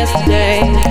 yesterday.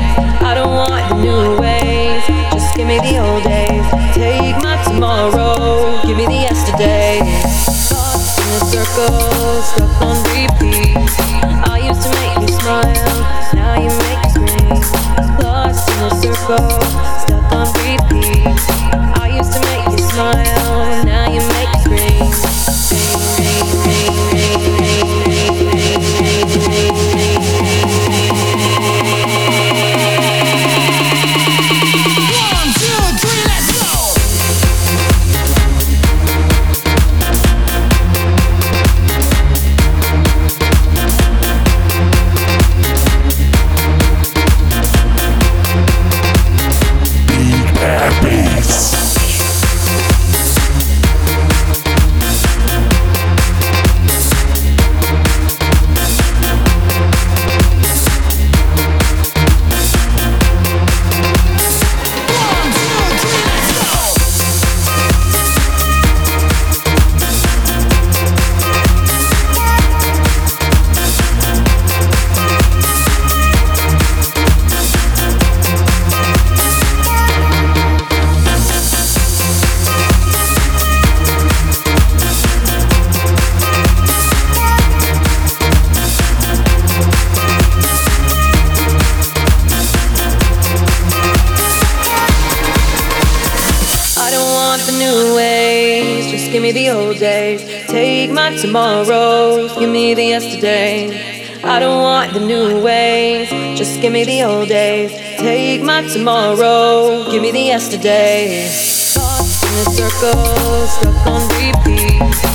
Tomorrows. Give me the yesterday. I don't want the new ways. Just give me the old days. Take my tomorrow. Give me the yesterday. In a circle, stuck on repeat.